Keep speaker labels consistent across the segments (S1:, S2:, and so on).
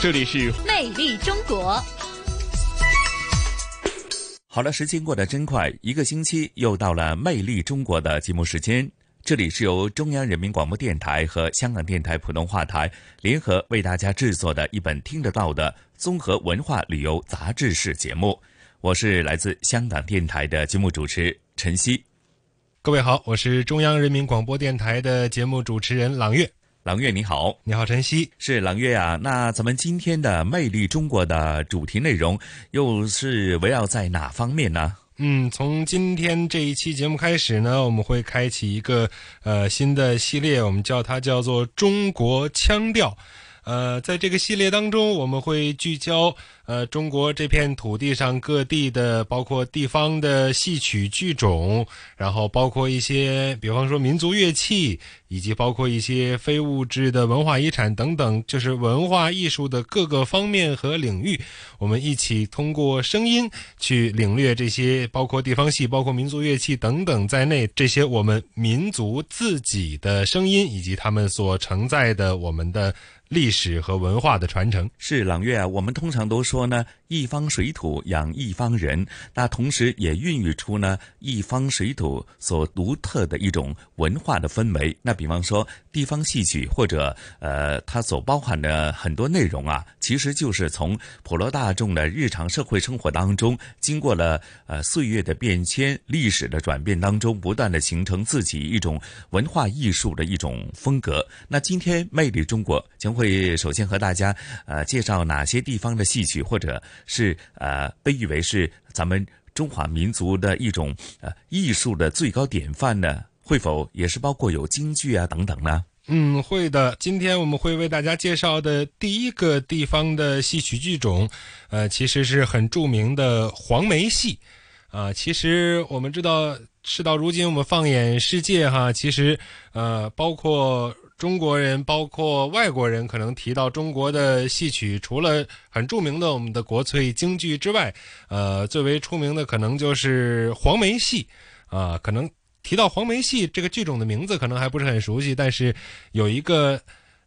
S1: 这里是
S2: 魅力中国。
S3: 好了，时间过得真快，一个星期又到了魅力中国的节目时间。这里是由中央人民广播电台和香港电台普通话台联合为大家制作的一本听得到的综合文化旅游杂志式节目。我是来自香港电台的节目主持陈曦。
S4: 各位好，我是中央人民广播电台的节目主持人朗月。
S3: 朗月你好，
S4: 你好晨曦，
S3: 是郎月啊。那咱们今天的魅力中国的主题内容又是围绕在哪方面呢？
S4: 嗯，从今天这一期节目开始呢，我们会开启一个呃新的系列，我们叫它叫做中国腔调。呃，在这个系列当中，我们会聚焦。呃，中国这片土地上各地的，包括地方的戏曲剧种，然后包括一些，比方说民族乐器，以及包括一些非物质的文化遗产等等，就是文化艺术的各个方面和领域，我们一起通过声音去领略这些，包括地方戏、包括民族乐器等等在内，这些我们民族自己的声音，以及他们所承载的我们的历史和文化的传承。
S3: 是朗月啊，我们通常都说。呢，一方水土养一方人，那同时也孕育出呢一方水土所独特的一种文化的氛围。那比方说地方戏曲，或者呃，它所包含的很多内容啊，其实就是从普罗大众的日常社会生活当中，经过了呃岁月的变迁、历史的转变当中，不断的形成自己一种文化艺术的一种风格。那今天魅力中国将会首先和大家呃介绍哪些地方的戏曲。或者是呃被誉为是咱们中华民族的一种呃艺术的最高典范呢？会否也是包括有京剧啊等等呢？
S4: 嗯，会的。今天我们会为大家介绍的第一个地方的戏曲剧种，呃，其实是很著名的黄梅戏。啊，其实我们知道，事到如今，我们放眼世界哈，其实呃，包括。中国人包括外国人，可能提到中国的戏曲，除了很著名的我们的国粹京剧之外，呃，最为出名的可能就是黄梅戏啊。可能提到黄梅戏这个剧种的名字，可能还不是很熟悉，但是有一个，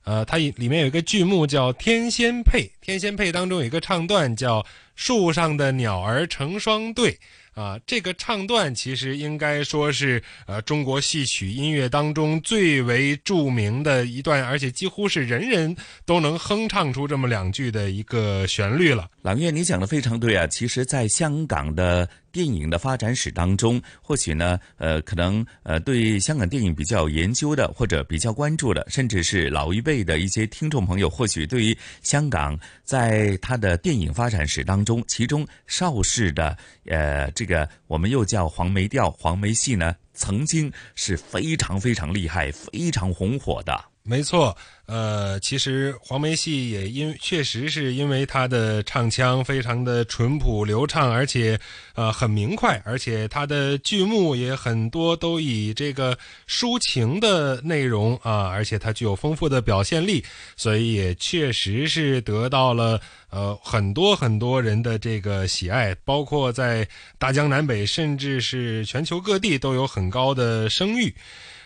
S4: 呃，它里面有一个剧目叫《天仙配》，《天仙配》当中有一个唱段叫“树上的鸟儿成双对”。啊，这个唱段其实应该说是呃中国戏曲音乐当中最为著名的一段，而且几乎是人人都能哼唱出这么两句的一个旋律了。
S3: 朗月，你讲的非常对啊！其实，在香港的电影的发展史当中，或许呢，呃，可能呃对香港电影比较研究的，或者比较关注的，甚至是老一辈的一些听众朋友，或许对于香港在它的电影发展史当中，其中邵氏的呃。这个我们又叫黄梅调、黄梅戏呢，曾经是非常非常厉害、非常红火的。
S4: 没错，呃，其实黄梅戏也因确实是因为它的唱腔非常的淳朴流畅，而且呃很明快，而且它的剧目也很多都以这个抒情的内容啊，而且它具有丰富的表现力，所以也确实是得到了呃很多很多人的这个喜爱，包括在大江南北，甚至是全球各地都有很高的声誉。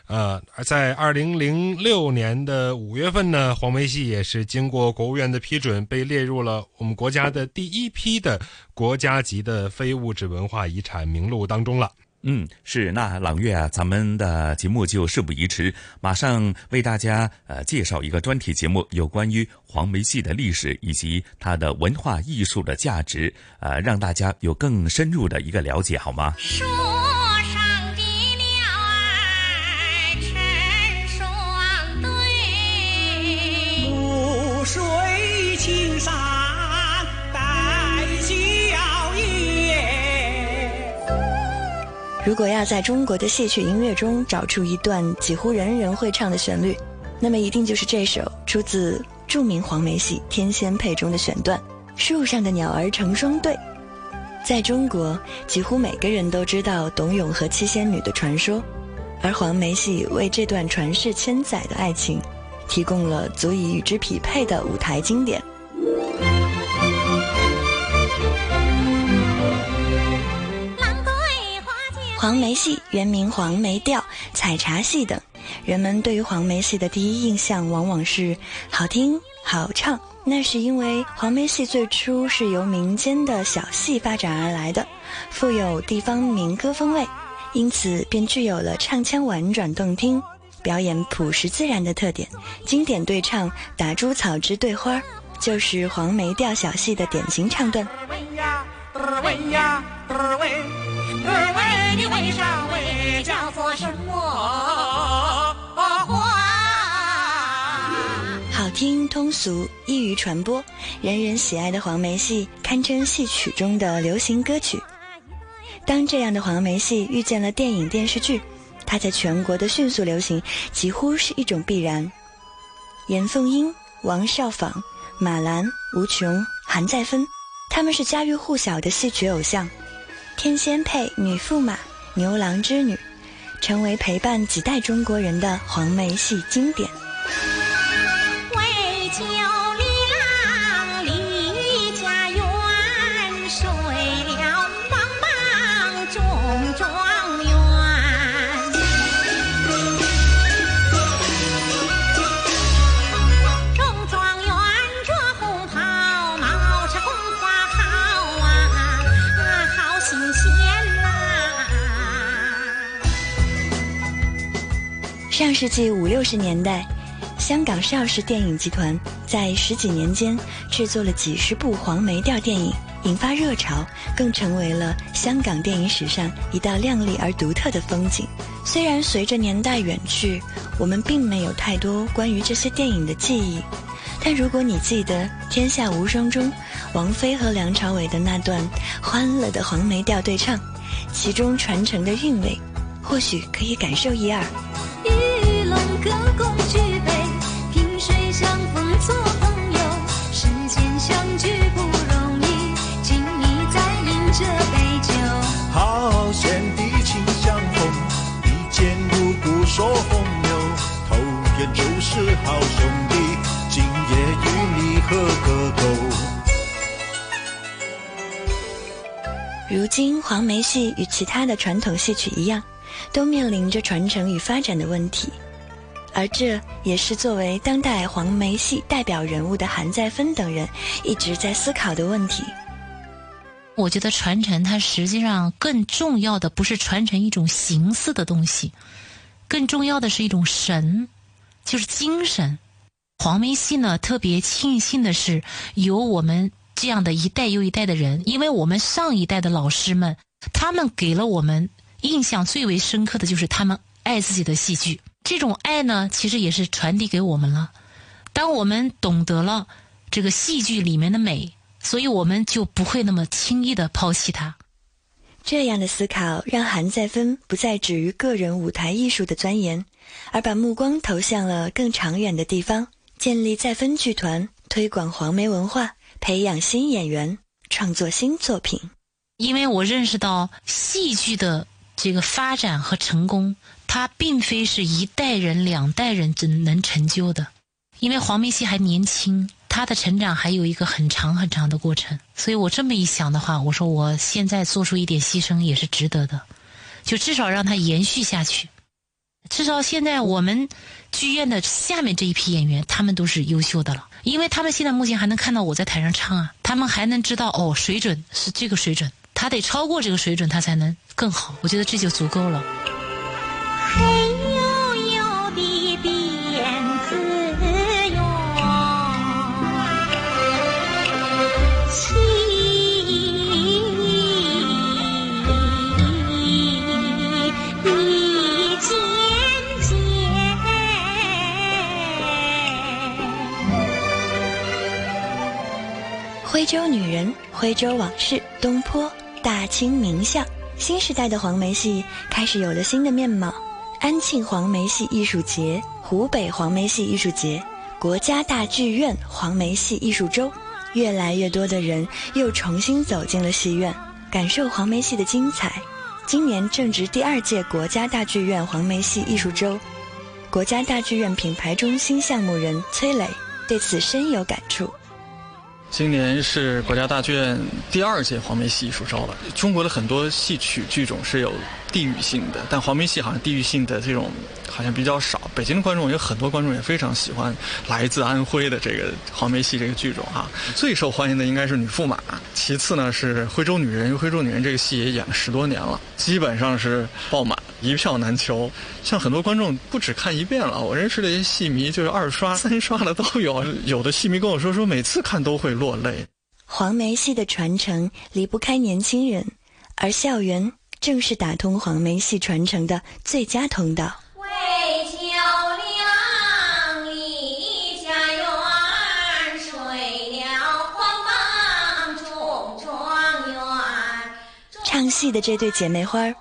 S4: 呃，而在二零零六年的五月份呢，黄梅戏也是经过国务院的批准，被列入了我们国家的第一批的国家级的非物质文化遗产名录当中了。
S3: 嗯，是那朗月啊，咱们的节目就事不宜迟，马上为大家呃介绍一个专题节目，有关于黄梅戏的历史以及它的文化艺术的价值，呃，让大家有更深入的一个了解，好吗？
S5: 如果要在中国的戏曲音乐中找出一段几乎人人会唱的旋律，那么一定就是这首出自《著名黄梅戏《天仙配》中的选段：“树上的鸟儿成双对。”在中国，几乎每个人都知道董永和七仙女的传说，而黄梅戏为这段传世千载的爱情，提供了足以与之匹配的舞台经典。黄梅戏原名黄梅调、采茶戏等，人们对于黄梅戏的第一印象往往是好听、好唱。那是因为黄梅戏最初是由民间的小戏发展而来的，富有地方民歌风味，因此便具有了唱腔婉转动听、表演朴实自然的特点。经典对唱“打猪草之对花”就是黄梅调小戏的典型唱段。对儿喂呀，对儿喂，对儿喂你为啥喂叫做什么话？好听通俗，易于传播，人人喜爱的黄梅戏堪称戏曲中的流行歌曲。当这样的黄梅戏遇见了电影电视剧，它在全国的迅速流行几乎是一种必然。严凤英、王少舫、马兰、吴琼、韩再芬，他们是家喻户晓的戏曲偶像。天仙配、女驸马、牛郎织女，成为陪伴几代中国人的黄梅戏经典。世纪五六十年代，香港邵氏电影集团在十几年间制作了几十部黄梅调电影，引发热潮，更成为了香港电影史上一道亮丽而独特的风景。虽然随着年代远去，我们并没有太多关于这些电影的记忆，但如果你记得《天下无双》中王菲和梁朝伟的那段欢乐的黄梅调对唱，其中传承的韵味，或许可以感受一二。如今，黄梅戏与其他的传统戏曲一样，都面临着传承与发展的问题。而这也是作为当代黄梅戏代表人物的韩再芬等人一直在思考的问题。
S6: 我觉得传承它实际上更重要的不是传承一种形似的东西，更重要的是一种神，就是精神。黄梅戏呢，特别庆幸的是有我们这样的一代又一代的人，因为我们上一代的老师们，他们给了我们印象最为深刻的就是他们爱自己的戏剧。这种爱呢，其实也是传递给我们了。当我们懂得了这个戏剧里面的美，所以我们就不会那么轻易的抛弃它。
S5: 这样的思考让韩再芬不再止于个人舞台艺术的钻研，而把目光投向了更长远的地方，建立再分剧团，推广黄梅文化，培养新演员，创作新作品。
S6: 因为我认识到戏剧的这个发展和成功。它并非是一代人、两代人真能成就的，因为黄梅戏还年轻，它的成长还有一个很长很长的过程。所以我这么一想的话，我说我现在做出一点牺牲也是值得的，就至少让它延续下去。至少现在我们剧院的下面这一批演员，他们都是优秀的了，因为他们现在目前还能看到我在台上唱啊，他们还能知道哦，水准是这个水准，他得超过这个水准，他才能更好。我觉得这就足够了。
S5: 徽州往事，东坡，大清名相。新时代的黄梅戏开始有了新的面貌。安庆黄梅戏艺术节、湖北黄梅戏艺术节、国家大剧院黄梅戏艺术周，越来越多的人又重新走进了戏院，感受黄梅戏的精彩。今年正值第二届国家大剧院黄梅戏艺术周，国家大剧院品牌中心项目人崔磊对此深有感触。
S7: 今年是国家大剧院第二届黄梅戏艺术周了。中国的很多戏曲剧种是有地域性的，但黄梅戏好像地域性的这种好像比较少。北京的观众有很多观众也非常喜欢来自安徽的这个黄梅戏这个剧种哈。最受欢迎的应该是女驸马，其次呢是徽州女人。徽州女人这个戏也演了十多年了，基本上是爆满，一票难求。像很多观众不止看一遍了，我认识的一些戏迷就是二刷、三刷的都有。有的戏迷跟我说，说每次看都会落泪。
S5: 黄梅戏的传承离不开年轻人，而校园正是打通黄梅戏传承的最佳通道。
S8: 为桥梁立家园，睡了黄榜中状元。
S5: 唱戏的这对姐妹花儿，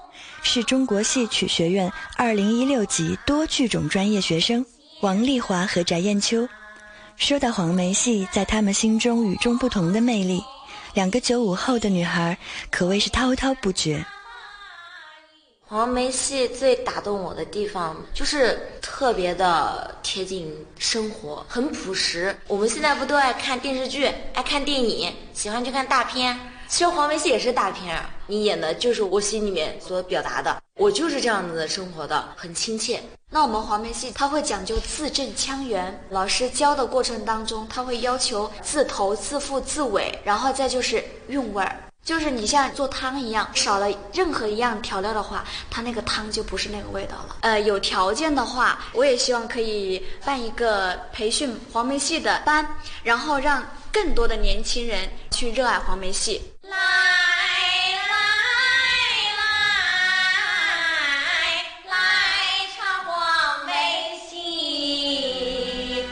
S5: 是中国戏曲学院二零一六级多剧种专业学生王丽华和翟艳秋。说到黄梅戏在他们心中与众不同的魅力，两个九五后的女孩可谓是滔滔不绝。
S9: 黄梅戏最打动我的地方就是特别的贴近生活，很朴实。我们现在不都爱看电视剧、爱看电影，喜欢去看大片。其实黄梅戏也是大片啊，你演的就是我心里面所表达的，我就是这样子的生活的，很亲切。那我们黄梅戏它会讲究字正腔圆，老师教的过程当中，他会要求字头、字腹、字尾，然后再就是韵味儿。就是你像做汤一样，少了任何一样调料的话，它那个汤就不是那个味道了。呃，有条件的话，我也希望可以办一个培训黄梅戏的班，然后让更多的年轻人去热爱黄梅戏。
S8: 来来来来唱黄梅戏。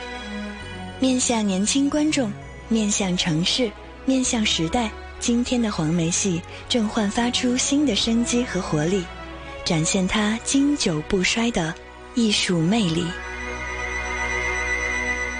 S5: 面向年轻观众，面向城市，面向时代，今天的黄梅戏正焕发出新的生机和活力，展现它经久不衰的艺术魅力。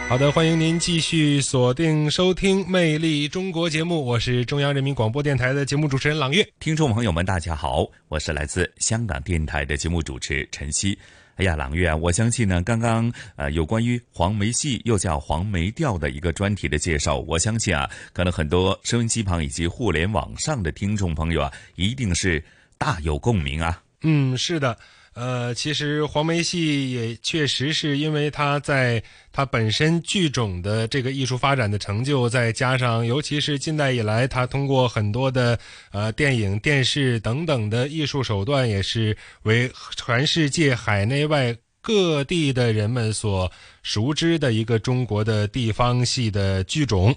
S4: 好的，欢迎您继续锁定收听《魅力中国》节目，我是中央人民广播电台的节目主持人朗月。
S3: 听众朋友们，大家好，我是来自香港电台的节目主持陈曦。哎呀，朗月啊，我相信呢，刚刚呃有关于黄梅戏又叫黄梅调的一个专题的介绍，我相信啊，可能很多收音机旁以及互联网上的听众朋友啊，一定是大有共鸣啊。
S4: 嗯，是的。呃，其实黄梅戏也确实是因为它在它本身剧种的这个艺术发展的成就，再加上尤其是近代以来，它通过很多的呃电影、电视等等的艺术手段，也是为全世界海内外各地的人们所熟知的一个中国的地方戏的剧种。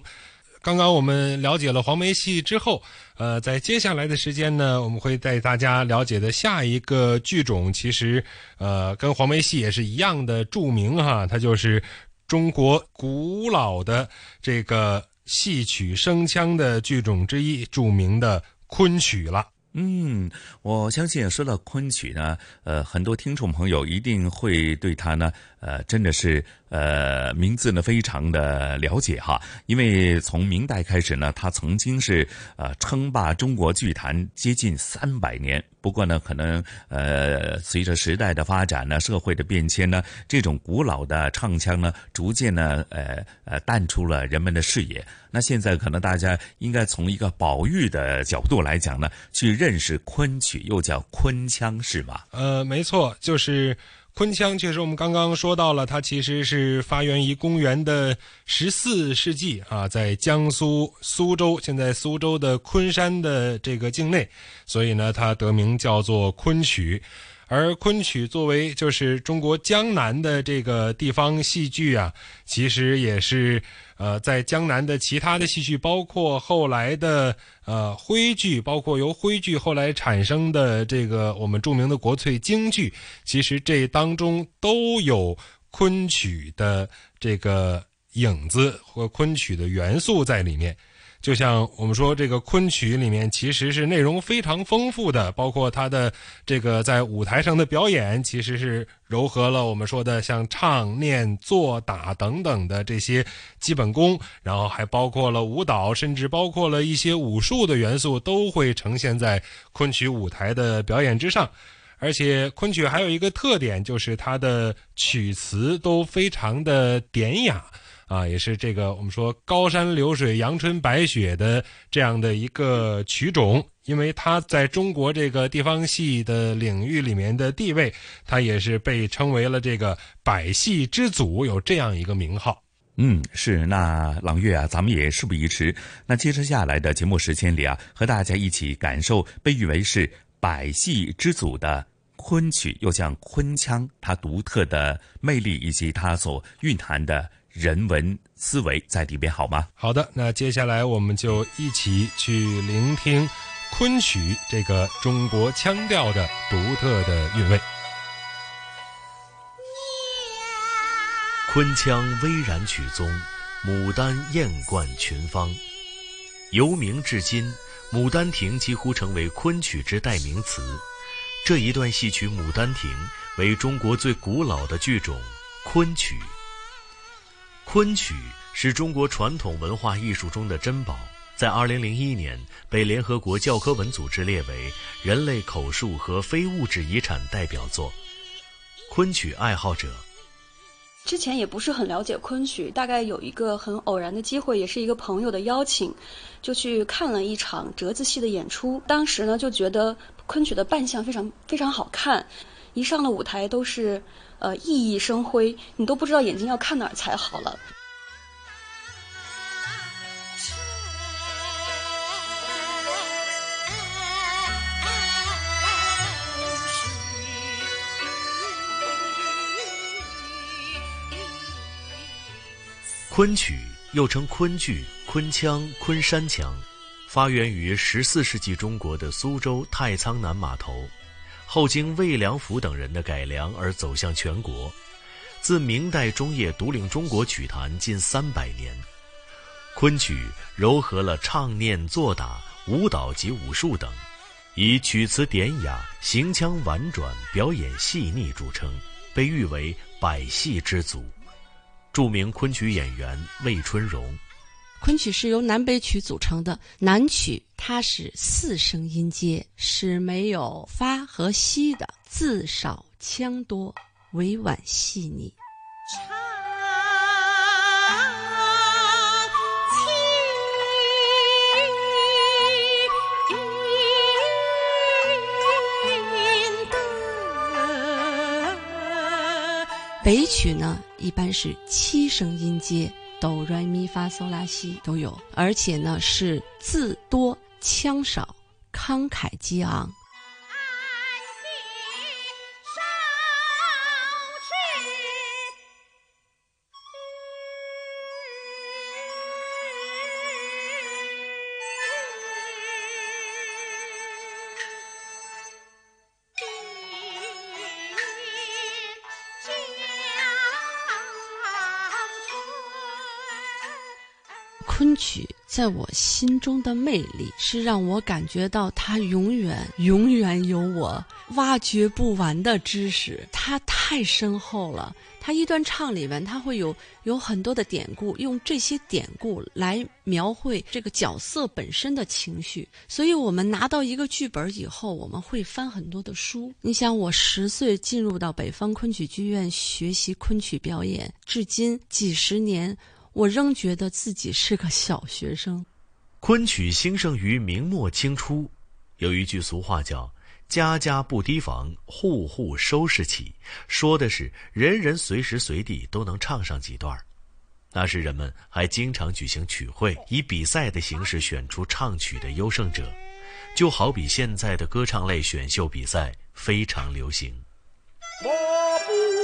S4: 刚刚我们了解了黄梅戏之后，呃，在接下来的时间呢，我们会带大家了解的下一个剧种，其实呃跟黄梅戏也是一样的著名哈，它就是中国古老的这个戏曲声腔的剧种之一，著名的昆曲了。
S3: 嗯，我相信说到昆曲呢，呃，很多听众朋友一定会对它呢，呃，真的是呃名字呢非常的了解哈。因为从明代开始呢，他曾经是呃称霸中国剧坛接近三百年。不过呢，可能呃随着时代的发展呢，社会的变迁呢，这种古老的唱腔呢，逐渐呢，呃呃淡出了人们的视野。那现在可能大家应该从一个宝玉的角度来讲呢，去认识昆曲，又叫昆腔，是吗？
S4: 呃，没错，就是昆腔。确实，我们刚刚说到了，它其实是发源于公元的十四世纪啊，在江苏苏州，现在苏州的昆山的这个境内，所以呢，它得名叫做昆曲。而昆曲作为就是中国江南的这个地方戏剧啊，其实也是呃在江南的其他的戏剧，包括后来的呃徽剧，包括由徽剧后来产生的这个我们著名的国粹京剧，其实这当中都有昆曲的这个影子和昆曲的元素在里面。就像我们说，这个昆曲里面其实是内容非常丰富的，包括它的这个在舞台上的表演，其实是糅合了我们说的像唱、念、做、打等等的这些基本功，然后还包括了舞蹈，甚至包括了一些武术的元素，都会呈现在昆曲舞台的表演之上。而且昆曲还有一个特点，就是它的曲词都非常的典雅。啊，也是这个我们说高山流水、阳春白雪的这样的一个曲种，因为它在中国这个地方戏的领域里面的地位，它也是被称为了这个百戏之祖，有这样一个名号。
S3: 嗯，是。那朗月啊，咱们也事不宜迟，那接着下来的节目时间里啊，和大家一起感受被誉为是百戏之祖的昆曲，又像昆腔，它独特的魅力以及它所蕴含的。人文思维在里边好吗？
S4: 好的，那接下来我们就一起去聆听昆曲这个中国腔调的独特的韵味。
S10: 昆腔巍然曲宗，牡丹艳冠群芳。由明至今，《牡丹亭》几乎成为昆曲之代名词。这一段戏曲《牡丹亭》为中国最古老的剧种——昆曲。昆曲是中国传统文化艺术中的珍宝，在2001年被联合国教科文组织列为人类口述和非物质遗产代表作。昆曲爱好者
S11: 之前也不是很了解昆曲，大概有一个很偶然的机会，也是一个朋友的邀请，就去看了一场折子戏的演出。当时呢，就觉得昆曲的扮相非常非常好看，一上了舞台都是。呃，熠熠生辉，你都不知道眼睛要看哪儿才好了。
S10: 昆曲又称昆剧、昆腔、昆山腔，发源于十四世纪中国的苏州太仓南码头。后经魏良辅等人的改良而走向全国，自明代中叶独领中国曲坛近三百年。昆曲糅合了唱念做打、舞蹈及武术等，以曲词典雅、行腔婉转、表演细腻著称，被誉为百戏之祖。著名昆曲演员魏春荣。
S12: 昆曲是由南北曲组成的，南曲它是四声音阶，是没有发和西的，字少腔多，委婉细腻。北曲呢，一般是七声音阶。哆来咪发嗦拉西都有，而且呢是字多腔少，慷慨激昂。曲在我心中的魅力是让我感觉到它永远永远有我挖掘不完的知识，它太深厚了。它一段唱里面，它会有有很多的典故，用这些典故来描绘这个角色本身的情绪。所以我们拿到一个剧本以后，我们会翻很多的书。你想，我十岁进入到北方昆曲剧院学习昆曲表演，至今几十年。我仍觉得自己是个小学生。
S10: 昆曲兴盛于明末清初，有一句俗话叫“家家不提防，户户收拾起”，说的是人人随时随地都能唱上几段。那时人们还经常举行曲会，以比赛的形式选出唱曲的优胜者，就好比现在的歌唱类选秀比赛非常流行。
S8: 我不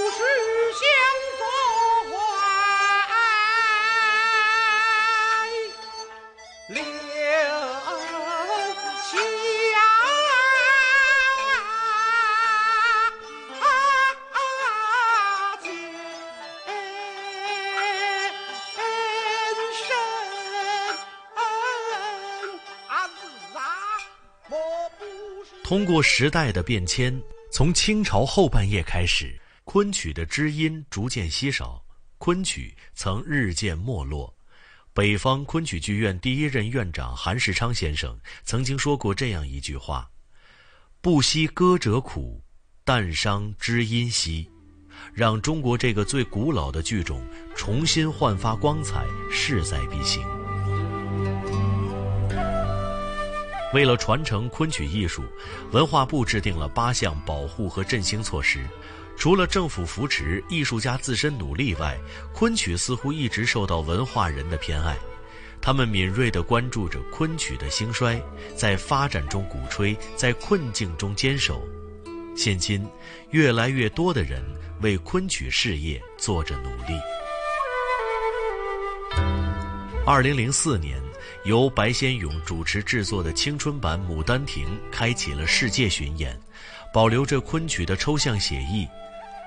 S10: 通过时代的变迁，从清朝后半叶开始，昆曲的知音逐渐稀少，昆曲曾日渐没落。北方昆曲剧院第一任院长韩世昌先生曾经说过这样一句话：“不惜歌者苦，但伤知音稀。”让中国这个最古老的剧种重新焕发光彩，势在必行。为了传承昆曲艺术，文化部制定了八项保护和振兴措施。除了政府扶持、艺术家自身努力外，昆曲似乎一直受到文化人的偏爱。他们敏锐地关注着昆曲的兴衰，在发展中鼓吹，在困境中坚守。现今，越来越多的人为昆曲事业做着努力。二零零四年。由白先勇主持制作的青春版《牡丹亭》开启了世界巡演，保留着昆曲的抽象写意，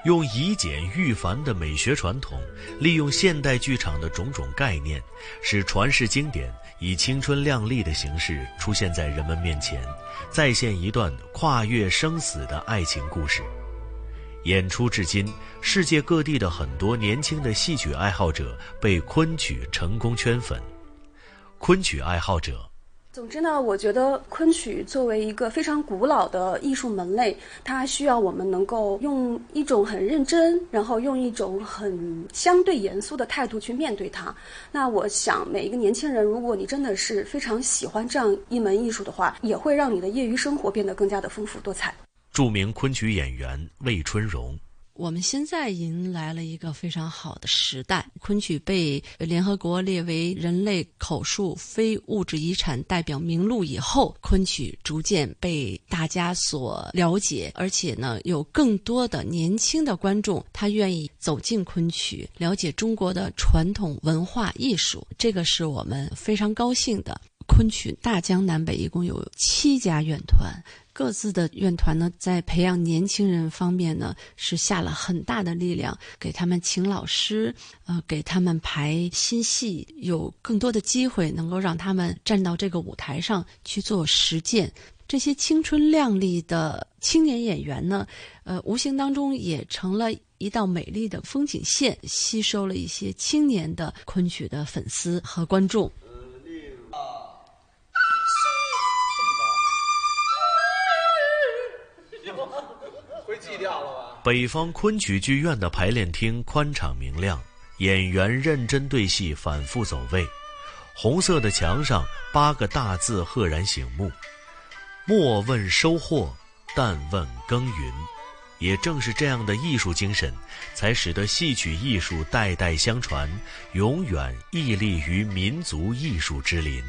S10: 用以简驭繁的美学传统，利用现代剧场的种种概念，使传世经典以青春靓丽的形式出现在人们面前，再现一段跨越生死的爱情故事。演出至今，世界各地的很多年轻的戏曲爱好者被昆曲成功圈粉。昆曲爱好者，
S11: 总之呢，我觉得昆曲作为一个非常古老的艺术门类，它需要我们能够用一种很认真，然后用一种很相对严肃的态度去面对它。那我想，每一个年轻人，如果你真的是非常喜欢这样一门艺术的话，也会让你的业余生活变得更加的丰富多彩。
S10: 著名昆曲演员魏春荣。
S12: 我们现在迎来了一个非常好的时代，昆曲被联合国列为人类口述非物质遗产代表名录以后，昆曲逐渐被大家所了解，而且呢，有更多的年轻的观众他愿意走进昆曲，了解中国的传统文化艺术，这个是我们非常高兴的。昆曲大江南北一共有七家院团。各自的院团呢，在培养年轻人方面呢，是下了很大的力量，给他们请老师，呃，给他们排新戏，有更多的机会能够让他们站到这个舞台上去做实践。这些青春靓丽的青年演员呢，呃，无形当中也成了一道美丽的风景线，吸收了一些青年的昆曲的粉丝和观众。
S10: 北方昆曲剧院的排练厅宽敞明亮，演员认真对戏，反复走位。红色的墙上八个大字赫然醒目：“莫问收获，但问耕耘。”也正是这样的艺术精神，才使得戏曲艺术代代相传，永远屹立于民族艺术之林。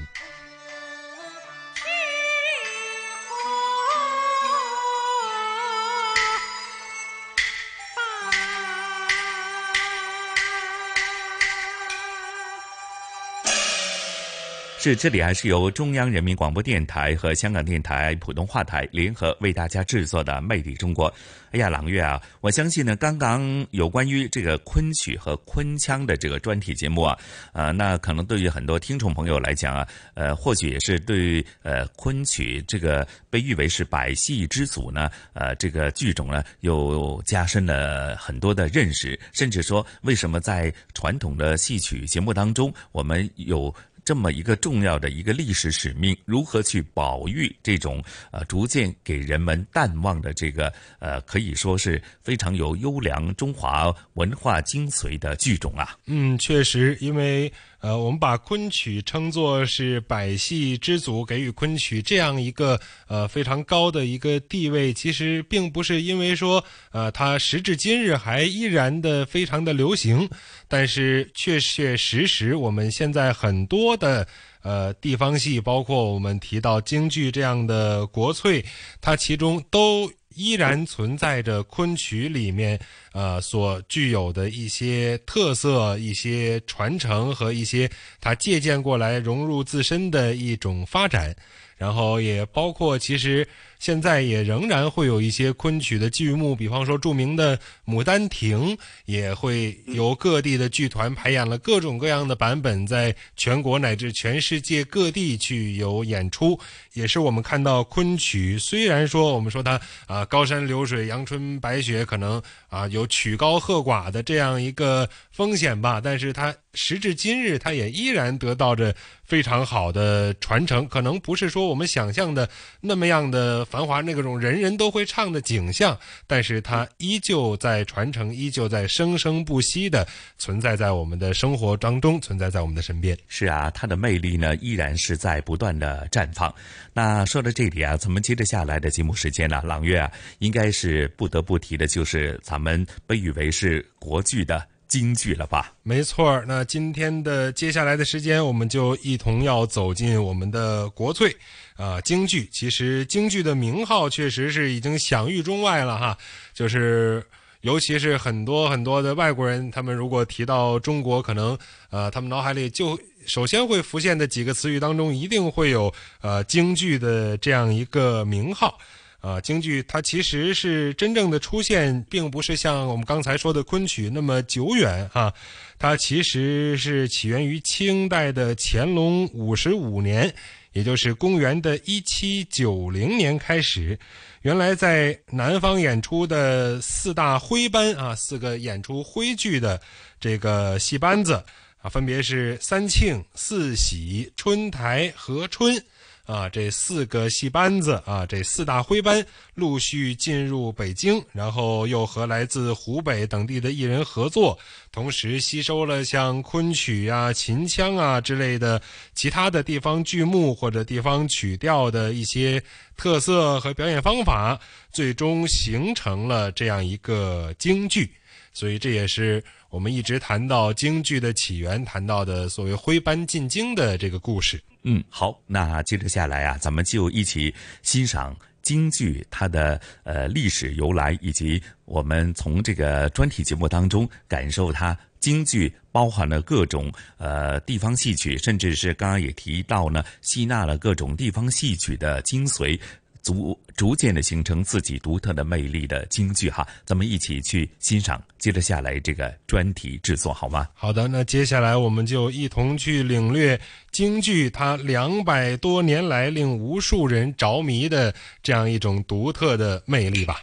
S3: 是，这里还是由中央人民广播电台和香港电台普通话台联合为大家制作的《魅力中国》。哎呀，朗月啊，我相信呢，刚刚有关于这个昆曲和昆腔的这个专题节目啊，呃，那可能对于很多听众朋友来讲啊，呃，或许也是对呃昆曲这个被誉为是百戏之祖呢，呃，这个剧种呢，又加深了很多的认识，甚至说，为什么在传统的戏曲节目当中，我们有。这么一个重要的一个历史使命，如何去保育这种呃逐渐给人们淡忘的这个呃可以说是非常有优良中华文化精髓的剧种啊？
S4: 嗯，确实，因为。呃，我们把昆曲称作是百戏之祖，给予昆曲这样一个呃非常高的一个地位，其实并不是因为说呃它时至今日还依然的非常的流行，但是确确实实我们现在很多的呃地方戏，包括我们提到京剧这样的国粹，它其中都依然存在着昆曲里面。呃所具有的一些特色、一些传承和一些他借鉴过来融入自身的一种发展，然后也包括其实。现在也仍然会有一些昆曲的剧目，比方说著名的《牡丹亭》，也会由各地的剧团排演了各种各样的版本，在全国乃至全世界各地去有演出。也是我们看到昆曲，虽然说我们说它啊高山流水、阳春白雪，可能啊有曲高和寡的这样一个风险吧，但是它时至今日，它也依然得到着非常好的传承。可能不是说我们想象的那么样的。繁华那种人人都会唱的景象，但是它依旧在传承，依旧在生生不息的存在在我们的生活当中，存在在我们的身边。
S3: 是啊，它的魅力呢依然是在不断的绽放。那说到这里啊，咱们接着下来的节目时间呢，朗月啊，应该是不得不提的就是咱们被誉为是国剧的京剧了吧？
S4: 没错。那今天的接下来的时间，我们就一同要走进我们的国粹。啊，京剧其实京剧的名号确实是已经享誉中外了哈。就是尤其是很多很多的外国人，他们如果提到中国，可能呃，他们脑海里就首先会浮现的几个词语当中，一定会有呃京剧的这样一个名号。啊，京剧它其实是真正的出现，并不是像我们刚才说的昆曲那么久远啊。它其实是起源于清代的乾隆五十五年。也就是公元的一七九零年开始，原来在南方演出的四大徽班啊，四个演出徽剧的这个戏班子啊，分别是三庆、四喜、春台、和春。啊，这四个戏班子啊，这四大徽班陆续进入北京，然后又和来自湖北等地的艺人合作，同时吸收了像昆曲啊、秦腔啊之类的其他的地方剧目或者地方曲调的一些特色和表演方法，最终形成了这样一个京剧。所以这也是我们一直谈到京剧的起源，谈到的所谓徽班进京的这个故事。
S3: 嗯，好，那接着下来啊，咱们就一起欣赏京剧它的呃历史由来，以及我们从这个专题节目当中感受它京剧包含了各种呃地方戏曲，甚至是刚刚也提到呢，吸纳了各种地方戏曲的精髓。逐逐渐的形成自己独特的魅力的京剧哈，咱们一起去欣赏。接着下来这个专题制作好吗？
S4: 好的，那接下来我们就一同去领略京剧它两百多年来令无数人着迷的这样一种独特的魅力吧。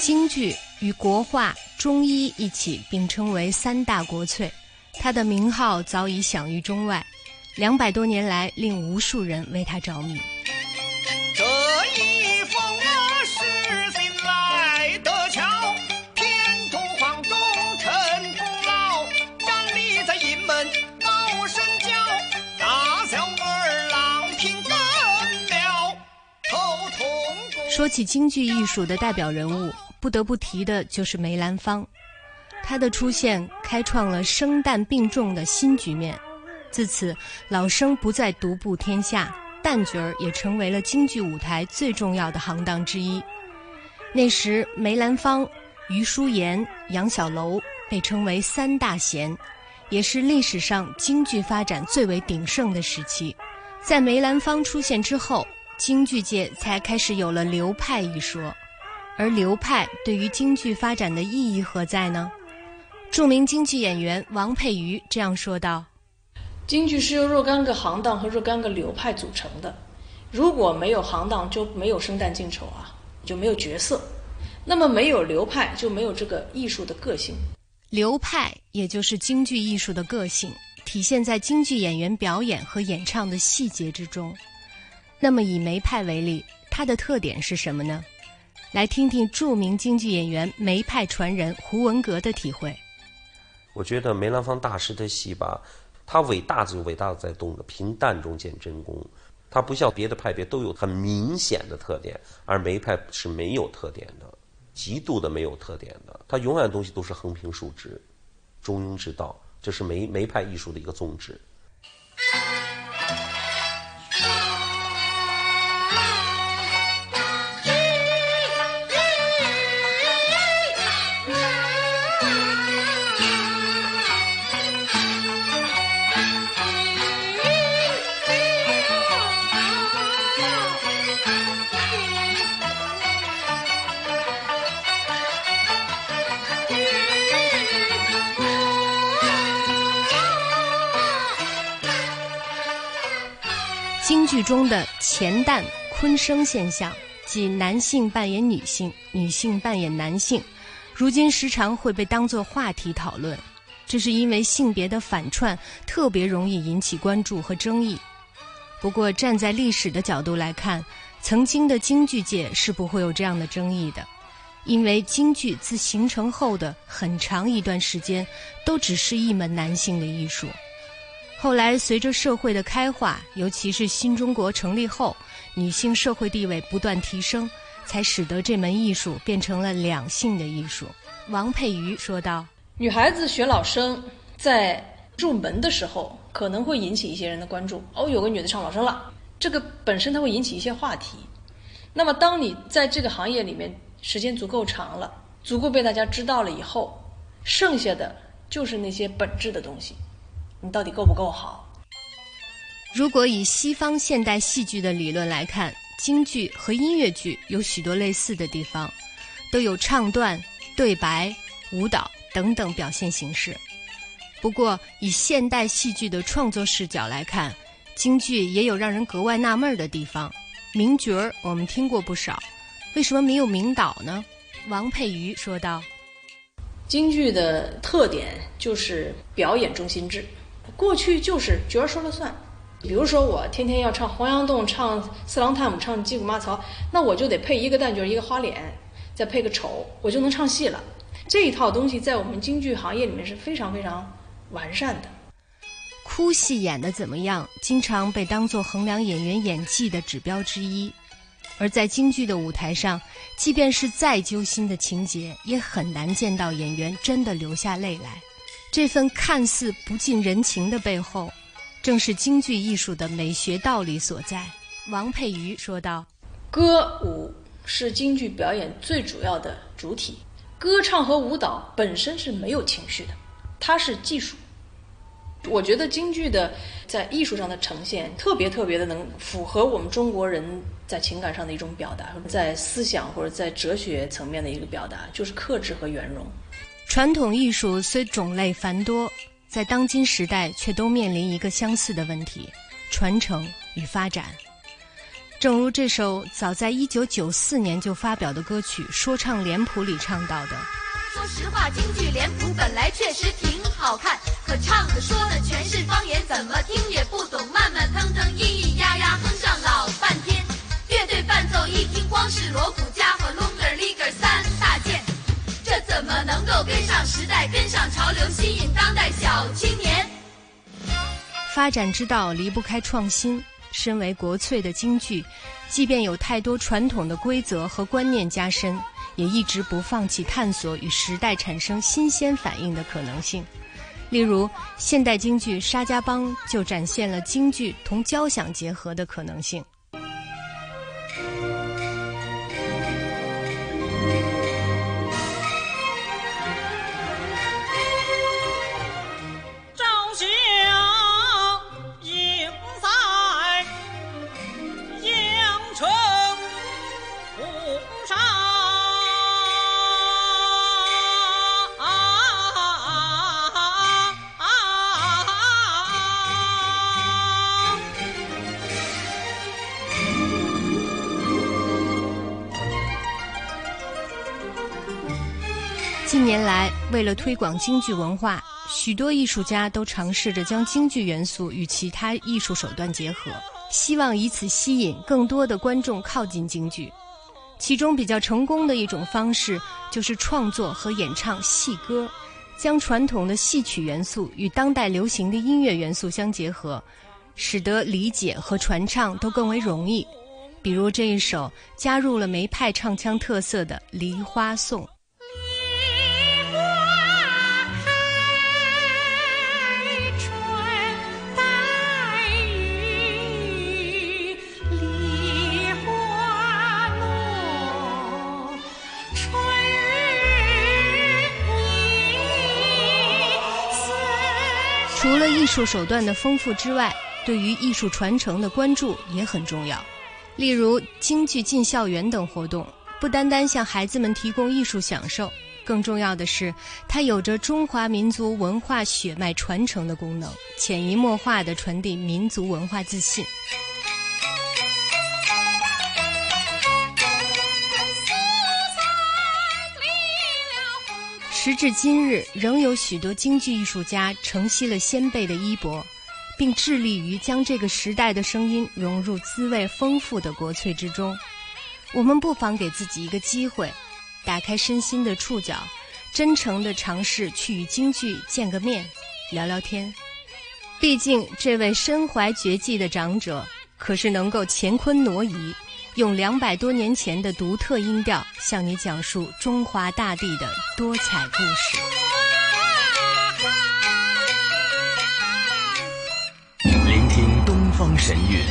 S13: 京剧与国画、中医一起并称为三大国粹。他的名号早已享誉中外，两百多年来令无数人为他着迷。
S8: 这一封是新来的巧，偏图皇忠臣功劳，站立在营门高声叫，大小二郎听更了。头痛。
S13: 说起京剧艺术的代表人物，不得不提的就是梅兰芳。他的出现开创了生旦并重的新局面，自此老生不再独步天下，旦角儿也成为了京剧舞台最重要的行当之一。那时，梅兰芳、余叔岩、杨小楼被称为三大贤，也是历史上京剧发展最为鼎盛的时期。在梅兰芳出现之后，京剧界才开始有了流派一说，而流派对于京剧发展的意义何在呢？著名京剧演员王佩瑜这样说道：“
S14: 京剧是由若干个行当和若干个流派组成的，如果没有行当，就没有生旦净丑啊，就没有角色；那么没有流派，就没有这个艺术的个性。
S13: 流派也就是京剧艺术的个性，体现在京剧演员表演和演唱的细节之中。那么以梅派为例，它的特点是什么呢？来听听著名京剧演员梅派传人胡文阁的体会。”
S15: 我觉得梅兰芳大师的戏吧，他伟大就伟大的在动的平淡中见真功，他不像别的派别都有很明显的特点，而梅派是没有特点的，极度的没有特点的，他永远东西都是横平竖直，中庸之道，这是梅梅派艺术的一个宗旨。
S13: 剧中的前旦昆生现象，即男性扮演女性，女性扮演男性，如今时常会被当作话题讨论。这是因为性别的反串特别容易引起关注和争议。不过，站在历史的角度来看，曾经的京剧界是不会有这样的争议的，因为京剧自形成后的很长一段时间，都只是一门男性的艺术。后来，随着社会的开化，尤其是新中国成立后，女性社会地位不断提升，才使得这门艺术变成了两性的艺术。王佩瑜说道。
S14: 女孩子学老生，在入门的时候可能会引起一些人的关注。哦，有个女的唱老生了，这个本身它会引起一些话题。那么，当你在这个行业里面时间足够长了，足够被大家知道了以后，剩下的就是那些本质的东西，你到底够不够好？
S13: 如果以西方现代戏剧的理论来看，京剧和音乐剧有许多类似的地方，都有唱段、对白、舞蹈。等等表现形式。不过，以现代戏剧的创作视角来看，京剧也有让人格外纳闷的地方。名角儿我们听过不少，为什么没有名导呢？王佩瑜说道：“
S14: 京剧的特点就是表演中心制，过去就是角儿说了算。比如说，我天天要唱《黄杨洞》、唱《四郎探母》、唱《击鼓骂曹》，那我就得配一个旦角，一个花脸，再配个丑，我就能唱戏了。”这一套东西在我们京剧行业里面是非常非常完善的。
S13: 哭戏演的怎么样，经常被当作衡量演员演技的指标之一。而在京剧的舞台上，即便是再揪心的情节，也很难见到演员真的流下泪来。这份看似不近人情的背后，正是京剧艺术的美学道理所在。王佩瑜说道：“
S14: 歌舞是京剧表演最主要的主体。”歌唱和舞蹈本身是没有情绪的，它是技术。我觉得京剧的在艺术上的呈现特别特别的能符合我们中国人在情感上的一种表达，在思想或者在哲学层面的一个表达，就是克制和圆融。
S13: 传统艺术虽种类繁多，在当今时代却都面临一个相似的问题：传承与发展。正如这首早在一九九四年就发表的歌曲《说唱脸谱》里唱到的：“
S16: 说实话，京剧脸谱本来确实挺好看，可唱的说的全是方言，怎么听也不懂，慢慢腾腾，咿咿呀呀哼上老半天。乐队伴奏一听，光是锣鼓家伙，longer ligger 三，么能够跟上时代，跟上潮流，吸引当代小青年？
S13: 发展之道离不开创新。”身为国粹的京剧，即便有太多传统的规则和观念加深，也一直不放弃探索与时代产生新鲜反应的可能性。例如，现代京剧《沙家浜》就展现了京剧同交响结合的可能性。近年来，为了推广京剧文化，许多艺术家都尝试着将京剧元素与其他艺术手段结合，希望以此吸引更多的观众靠近京剧。其中比较成功的一种方式，就是创作和演唱戏歌，将传统的戏曲元素与当代流行的音乐元素相结合，使得理解和传唱都更为容易。比如这一首加入了梅派唱腔特色的《梨花颂》。除了艺术手段的丰富之外，对于艺术传承的关注也很重要。例如，京剧进校园等活动，不单单向孩子们提供艺术享受，更重要的是，它有着中华民族文化血脉传承的功能，潜移默化的传递民族文化自信。时至今日，仍有许多京剧艺术家承袭了先辈的衣钵，并致力于将这个时代的声音融入滋味丰富的国粹之中。我们不妨给自己一个机会，打开身心的触角，真诚地尝试去与京剧见个面，聊聊天。毕竟，这位身怀绝技的长者，可是能够乾坤挪移，用两百多年前的独特音调，向你讲述中华大地的多彩故事。
S17: 聆听东方神韵，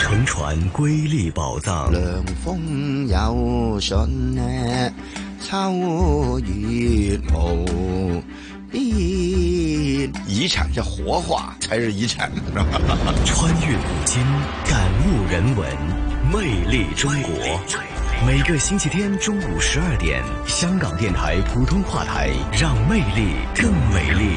S17: 乘船瑰丽宝藏，
S18: 凉风有信，秋月无遗产是活化才是遗产，
S17: 穿越古今，感悟人文，魅力中国。每个星期天中午十二点，香港电台普通话台，让魅力更美丽。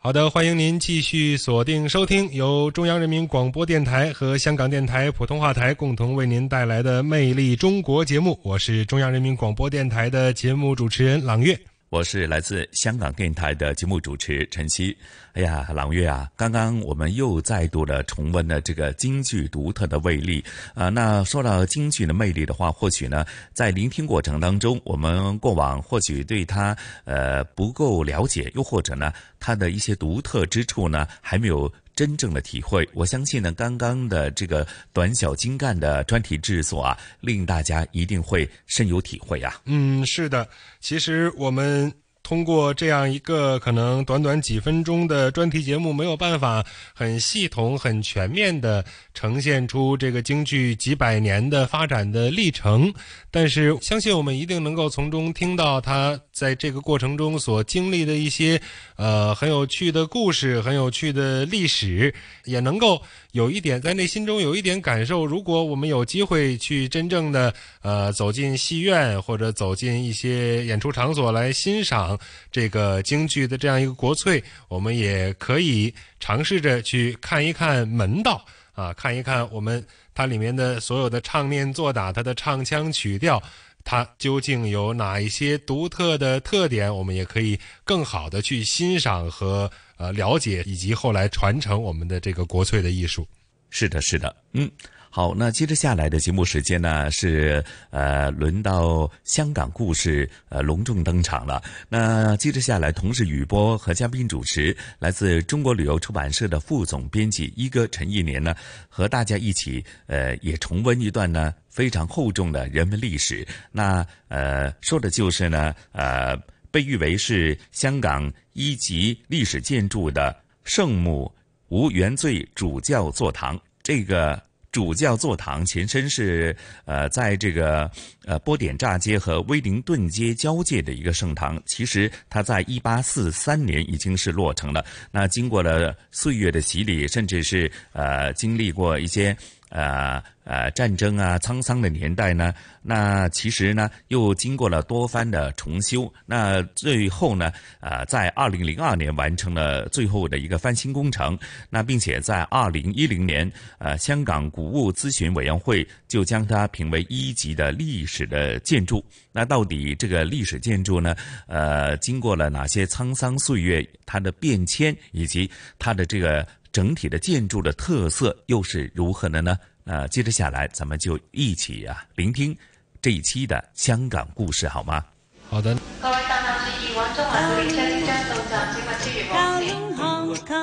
S4: 好的，欢迎您继续锁定收听由中央人民广播电台和香港电台普通话台共同为您带来的《魅力中国》节目。我是中央人民广播电台的节目主持人朗月。
S3: 我是来自香港电台的节目主持陈曦。哎呀，朗月啊，刚刚我们又再度的重温了这个京剧独特的魅力啊。那说到京剧的魅力的话，或许呢，在聆听过程当中，我们过往或许对它呃不够了解，又或者呢，它的一些独特之处呢，还没有。真正的体会，我相信呢，刚刚的这个短小精干的专题制作啊，令大家一定会深有体会啊。
S4: 嗯，是的，其实我们。通过这样一个可能短短几分钟的专题节目，没有办法很系统、很全面的呈现出这个京剧几百年的发展的历程，但是相信我们一定能够从中听到他在这个过程中所经历的一些呃很有趣的故事、很有趣的历史，也能够有一点在内心中有一点感受。如果我们有机会去真正的呃走进戏院或者走进一些演出场所来欣赏。这个京剧的这样一个国粹，我们也可以尝试着去看一看门道啊，看一看我们它里面的所有的唱念做打，它的唱腔曲调，它究竟有哪一些独特的特点，我们也可以更好的去欣赏和呃了解，以及后来传承我们的这个国粹的艺术。
S3: 是的，是的，嗯。好，那接着下来的节目时间呢，是呃轮到香港故事呃隆重登场了。那接着下来，同时雨波和嘉宾主持，来自中国旅游出版社的副总编辑一哥陈一年呢，和大家一起呃也重温一段呢非常厚重的人文历史。那呃说的就是呢呃被誉为是香港一级历史建筑的圣母无原罪主教座堂这个。主教座堂前身是呃，在这个呃波点炸街和威灵顿街交界的一个圣堂。其实它在一八四三年已经是落成了。那经过了岁月的洗礼，甚至是呃经历过一些呃。呃，战争啊，沧桑的年代呢，那其实呢，又经过了多番的重修，那最后呢，呃，在二零零二年完成了最后的一个翻新工程，那并且在二零一零年，呃，香港古物咨询委员会就将它评为一级的历史的建筑。那到底这个历史建筑呢，呃，经过了哪些沧桑岁月，它的变迁以及它的这个整体的建筑的特色又是如何的呢？那，接着下来，咱们就一起啊，聆听这一期的香港故事，好吗？
S4: 好的。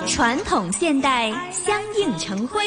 S2: 传统现代相映成辉，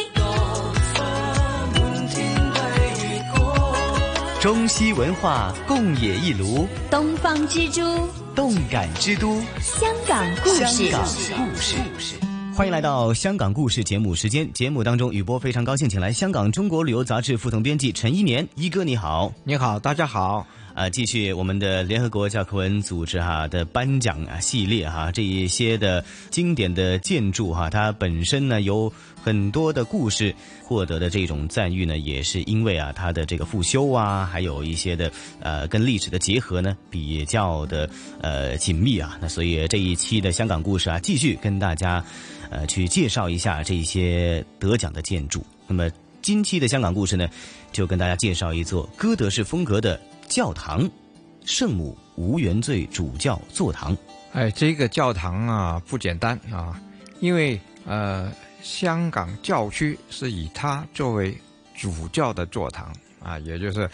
S17: 中西文化共冶一炉，
S2: 东方之珠，
S17: 动感之都，
S2: 香港故事。
S17: 香港故事。欢迎来到香港故事节目时间。节目当中，雨波非常高兴，请来香港中国旅游杂志副总编辑陈一年一哥，你好，
S18: 你好，大家好。
S17: 啊，继续我们的联合国教科文组织哈的颁奖啊系列哈，这一些的经典的建筑哈，它本身呢有很多的故事，获得的这种赞誉呢，也是因为啊它的这个复修啊，还有一些的呃跟历史的结合呢比较的呃紧密啊。那所以这一期的香港故事啊，继续跟大家。呃，去介绍一下这些得奖的建筑。那么今期的香港故事呢，就跟大家介绍一座哥德式风格的教堂——圣母无原罪主教座堂。
S19: 哎，这个教堂啊不简单啊，因为呃，香港教区是以它作为主教的座堂啊，也就是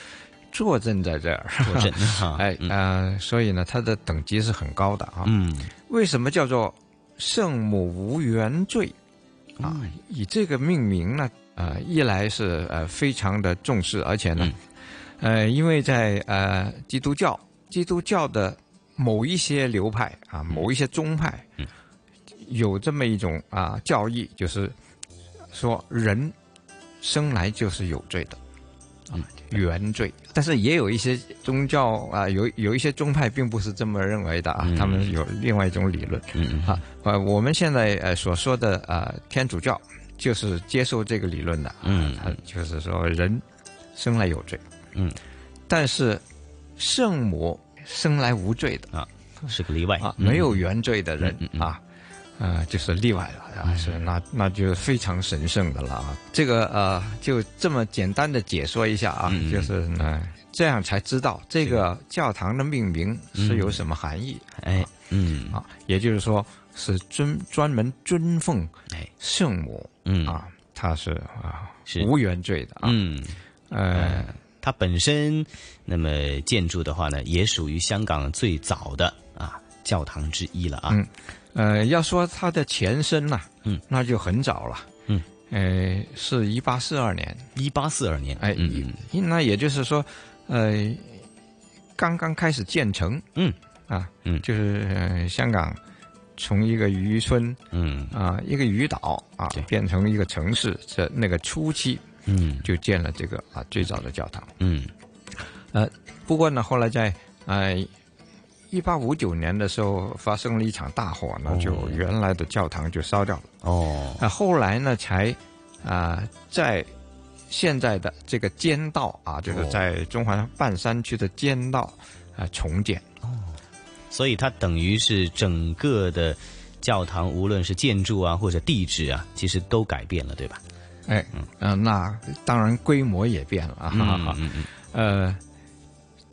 S19: 坐镇在这儿。
S17: 坐镇 哈
S19: 哎呃，所以呢，它的等级是很高的啊。
S17: 嗯，
S19: 为什么叫做圣母无原罪啊？以这个命名呢，呃，一来是呃非常的重视，而且呢，呃，因为在呃基督教，基督教的某一些流派啊，某一些宗派，有这么一种啊教义，就是说人生来就是有罪的。啊，原罪，但是也有一些宗教啊，有有一些宗派并不是这么认为的啊，他们有另外一种理论，
S17: 嗯
S19: 啊，呃，我们现在呃所说的呃天主教就是接受这个理论的，
S17: 嗯，
S19: 他就是说人生来有罪，
S17: 嗯，
S19: 但是圣母生来无罪的
S17: 啊，是个例外。
S19: 啊，没有原罪的人
S17: 嗯。
S19: 啊。呃，就是例外了啊，是那那就非常神圣的了啊。这个呃，就这么简单的解说一下啊，
S17: 嗯
S19: 就是呢，这样才知道这个教堂的命名是有什么含义。
S17: 哎，嗯。
S19: 啊，也就是说是尊专门尊奉
S17: 哎。
S19: 圣母，
S17: 嗯。
S19: 啊，他是啊
S17: 是。
S19: 无原罪的啊，
S17: 嗯，
S19: 呃，
S17: 它本身那么建筑的话呢，也属于香港最早的啊教堂之一了啊。
S19: 嗯，呃，要说它的前身呐、
S17: 嗯，
S19: 那就很早了，
S17: 嗯，
S19: 呃，是一八四二年，
S17: 一八四二年，
S19: 哎，
S17: 嗯。
S19: 那也就是说，呃，刚刚开始建成，
S17: 嗯，
S19: 啊，
S17: 嗯，
S19: 就是、呃、香港从一个渔村，
S17: 嗯。
S19: 啊，一个渔岛啊，变成一个城市，这那个初期，
S17: 嗯，
S19: 就建了这个啊最早的教堂，
S17: 嗯，
S19: 呃，不过呢，后来在呃一八五九年的时候发生了一场大火呢，
S17: 哦
S19: 就原来的教堂就烧掉了。
S17: 哦，
S19: 啊，后来呢才啊、在现在的这个街道啊，就是
S17: 哦
S19: 在中环半山区的街道啊、重建。
S17: 所以它等于是整个的教堂，无论是建筑啊或者地址啊，其实都改变了，对吧？
S19: 哎，嗯、那当然规模也变了啊。
S17: 嗯
S19: 哈哈
S17: 嗯嗯
S19: 呃，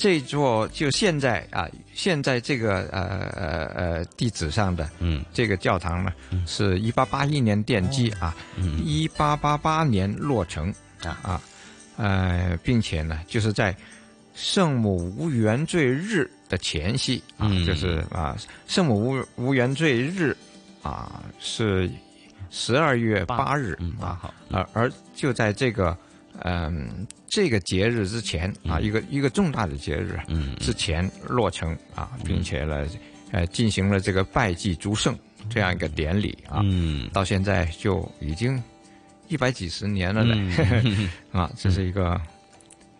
S19: 这座就现在啊，现在这个呃呃呃地址上的
S17: 嗯。
S19: 这个教堂呢，是一八八一年奠基啊，
S17: 嗯
S19: 一八八八年落成
S17: 啊。
S19: 啊，呃，并且呢，就是在圣母无原罪日的前夕啊，
S17: 嗯。
S19: 就是啊，圣母无无原罪日啊是十二月八日啊，而而就在这个嗯这个节日之前啊，一个一个重大的节日
S17: 嗯
S19: 之前落成啊，并且呢，呃，进行了这个拜祭诸圣这样一个典礼啊，
S17: 嗯，
S19: 到现在就已经一百几十年了呢，
S17: 嗯。
S19: 啊，这是一个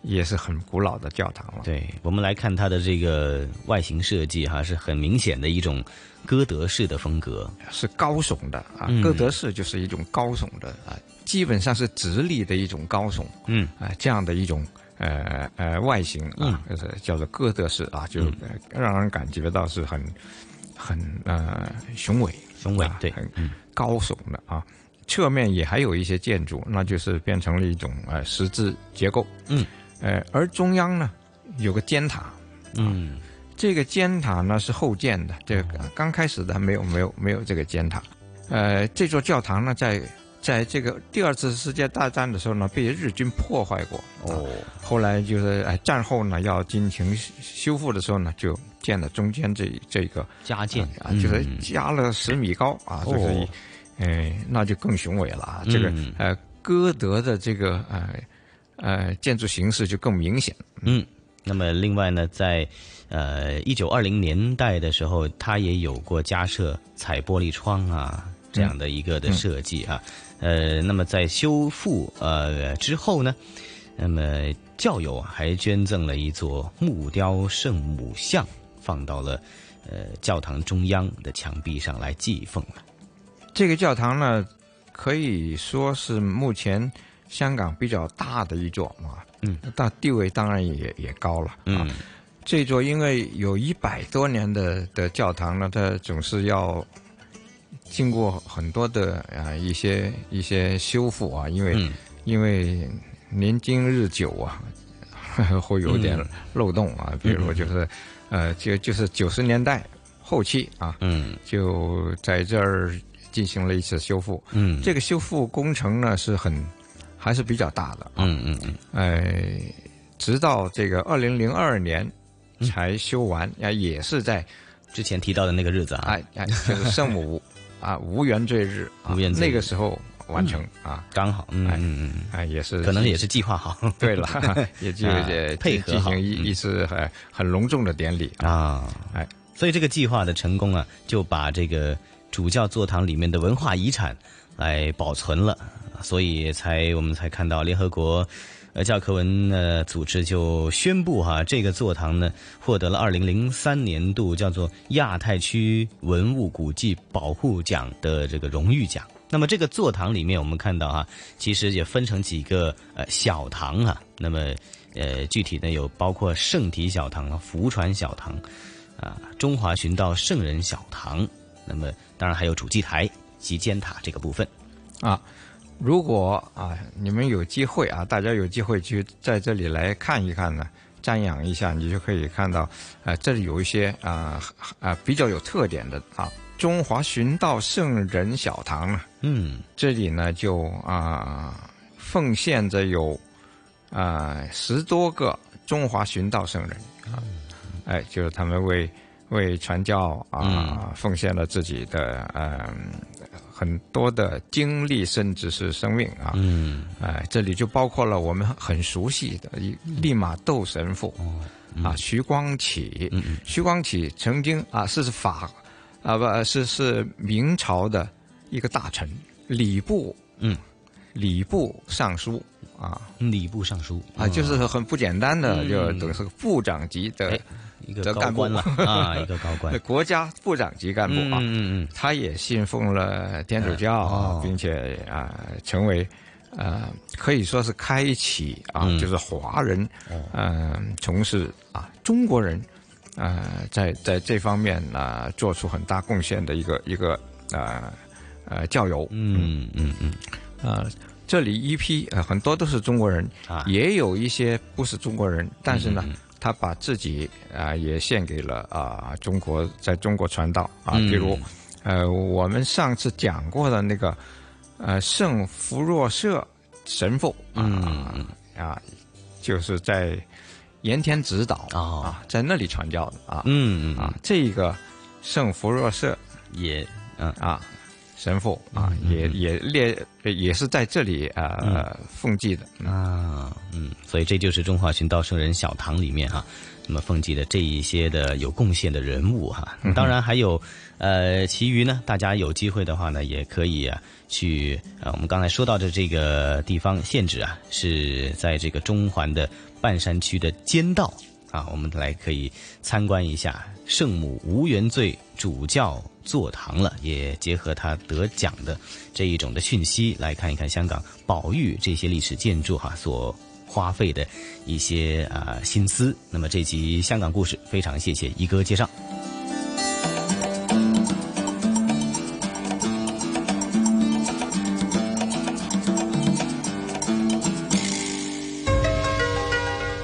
S19: 也是很古老的教堂了。
S17: 对，我们来看它的这个外形设计哈、是很明显的一种哥德式的风格，
S19: 是高耸的啊，
S17: 嗯。
S19: 哥德式就是一种高耸的啊，基本上是直立的一种高耸，
S17: 嗯。
S19: 啊，这样的一种呃呃外形啊，就是叫做哥德式啊，就、呃让人感觉到是很很呃雄伟，
S17: 雄伟对，
S19: 啊很高耸的啊。侧面也还有一些建筑，那就是变成了一种呃十字结构，
S17: 嗯，
S19: 呃，而中央呢有个尖塔，
S17: 嗯，
S19: 这个尖塔呢是后建的，这个刚开始的没有没有没有这个尖塔。呃，这座教堂呢，在在这个第二次世界大战的时候呢，被日军破坏过。
S17: 哦，
S19: 后来就是哎，战后呢要进行修复的时候呢，就建了中间这这个
S17: 加建
S19: 啊，就是
S17: 嗯
S19: 加了十米高啊，
S17: 哦
S19: 就是一，哎，那就更雄伟了啊。这个
S17: 嗯
S19: 呃，歌德的这个呃呃建筑形式就更明显。
S17: 嗯，那么另外呢，在呃一九二零年代的时候，他也有过加设彩玻璃窗啊这样的一个的设计啊。呃，那么在修复呃之后呢，那么教友还捐赠了一座木雕圣母像，放到了呃教堂中央的墙壁上来祭奉了。
S19: 这个教堂呢，可以说是目前香港比较大的一座啊，
S17: 嗯，
S19: 但地位当然也也高了，
S17: 嗯，
S19: 这座因为有一百多年的的教堂呢，它总是要经过很多的啊、一些一些修复啊，因为、
S17: 嗯
S19: 因为年经日久啊，会有点
S17: 嗯
S19: 漏洞啊。比如就是，呃，就就是九十年代后期啊，
S17: 嗯，
S19: 就在这儿进行了一次修复。
S17: 嗯
S19: 这个修复工程呢是很还是比较大的。
S17: 嗯嗯嗯，
S19: 呃，直到这个二零零二年
S17: 嗯
S19: 才修完，啊、也是在
S17: 之前提到的那个日子啊，
S19: 哎哎，就是圣母 啊无缘罪日，啊
S17: 无原罪日。
S19: 那个时候完成、啊，
S17: 刚好，嗯
S19: 哎
S17: 嗯嗯，
S19: 哎也是，
S17: 可能也是计划好。
S19: 对了，也就
S17: 啊
S19: 呃
S17: 配合好
S19: 进行一
S17: 嗯。
S19: 一次很很隆重的典礼
S17: 啊，
S19: 哎，
S17: 所以这个计划的成功啊，就把这个主教座堂里面的文化遗产来保存了，所以才我们才看到联合国。呃，教科文呃组织就宣布哈、这个座堂呢获得了二零零三年度叫做亚太区文物古迹保护奖的这个荣誉奖。那么这个座堂里面，我们看到哈、其实也分成几个呃小堂啊。那么呃，具体呢有包括圣体小堂啊、福传小堂啊、中华寻道圣人小堂。那么当然还有主祭台及尖塔这个部分。
S19: 啊。如果啊，你们有机会啊，大家有机会去在这里来看一看呢，瞻仰一下，你就可以看到，啊，这里有一些啊啊比较有特点的啊，中华寻道圣人小堂。啊，
S17: 嗯，
S19: 这里呢就啊奉献着有啊十多个中华寻道圣人。啊，哎，就是他们为为传教啊、奉献了自己的嗯、很多的经历，甚至是生命啊。
S17: 嗯，
S19: 哎，这里就包括了我们很熟悉的一利玛窦神父、啊，徐光启。徐光启曾经啊是法啊不是是明朝的一个大臣，礼部
S17: 嗯，
S19: 礼部尚书啊，
S17: 礼部尚书。
S19: 啊，就是很不简单的，
S17: 嗯。
S19: 就等于是个部长级的
S17: 哎一个
S19: 的干部。
S17: 高官了啊 一个高官。
S19: 国家部长级干部啊，
S17: 嗯嗯嗯。
S19: 他也信奉了天主教，
S17: 哦。
S19: 并且啊、成为呃可以说是开启啊，
S17: 嗯。
S19: 就是华人嗯、从事啊中国人呃在在这方面啊、做出很大贡献的一个一个呃呃教友，
S17: 嗯嗯嗯，
S19: 啊、这里一批呃很多都是中国人，
S17: 啊。
S19: 也有一些不是中国人，但是呢。他把自己啊、也献给了啊、中国，在中国传道啊，
S17: 嗯。
S19: 比如呃我们上次讲过的那个呃圣福若瑟神父啊、
S17: 嗯
S19: 啊，就是在盐田直岛
S17: 哦。
S19: 啊，在那里传教的啊，
S17: 嗯嗯
S19: 啊，这个圣福若瑟
S17: 也嗯。
S19: 啊神父啊，也也列也是在这里啊、呃奉祭的
S17: 啊，嗯，所以这就是中华寻道圣人小堂里面哈、那么奉祭的这一些的有贡献的人物哈、当然还有呃，其余呢，大家有机会的话呢，也可以啊去呃，我们刚才说到的这个地方县址啊，是在这个中环的半山区的尖道啊，我们来可以参观一下圣母无缘罪主教座堂了，也结合他得奖的这一种的讯息来看一看香港保育这些历史建筑哈、所花费的一些啊、心思。那么这集香港故事非常谢谢一哥介绍。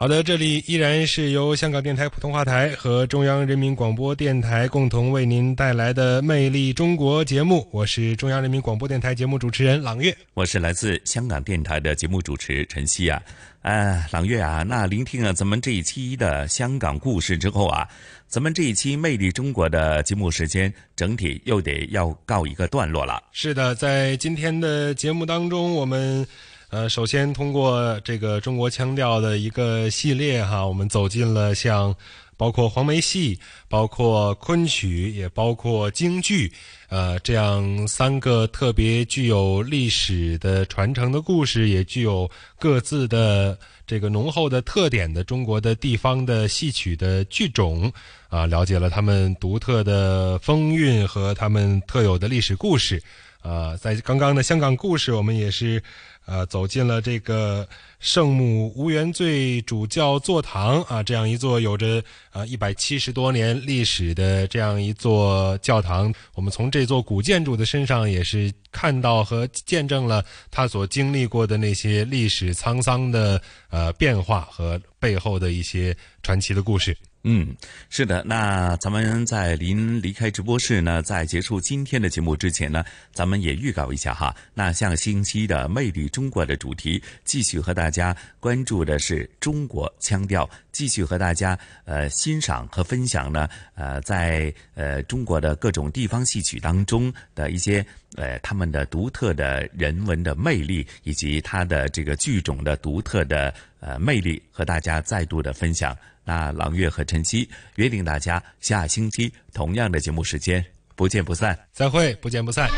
S4: 好的，这里依然是由香港电台普通话台和中央人民广播电台共同为您带来的《魅力中国》节目，我是中央人民广播电台节目主持人朗月。
S3: 我是来自香港电台的节目主持陈曦啊，啊，朗月啊，那聆听了咱们这一期的香港故事之后啊，咱们这一期《魅力中国》的节目时间整体又得要告一个段落了。
S4: 是的，在今天的节目当中，我们呃，首先通过这个中国腔调的一个系列哈，我们走进了像包括黄梅戏、包括昆曲，也包括京剧，呃，这样三个特别具有历史的传承的故事，也具有各自的这个浓厚的特点的中国的地方的戏曲的剧种啊，了解了他们独特的风韵和他们特有的历史故事。呃，在刚刚的香港故事，我们也是呃走进了这个圣母无原罪主教座堂啊，这样一座有着呃一百七十多年历史的这样一座教堂。我们从这座古建筑的身上，也是看到和见证了它所经历过的那些历史沧桑的呃变化和背后的一些传奇的故事。
S3: 嗯，是的。那咱们在临离开直播室呢，在结束今天的节目之前呢，咱们也预告一下哈。那像星期的“魅力中国”的主题，继续和大家关注的是中国腔调，继续和大家呃欣赏和分享呢呃在呃中国的各种地方戏曲当中的一些呃他们的独特的人文的魅力，以及它的这个剧种的独特的呃魅力，和大家再度的分享。那朗月和晨曦约定大家下星期同样的节目时间不见不散。
S4: 再会，不见不散。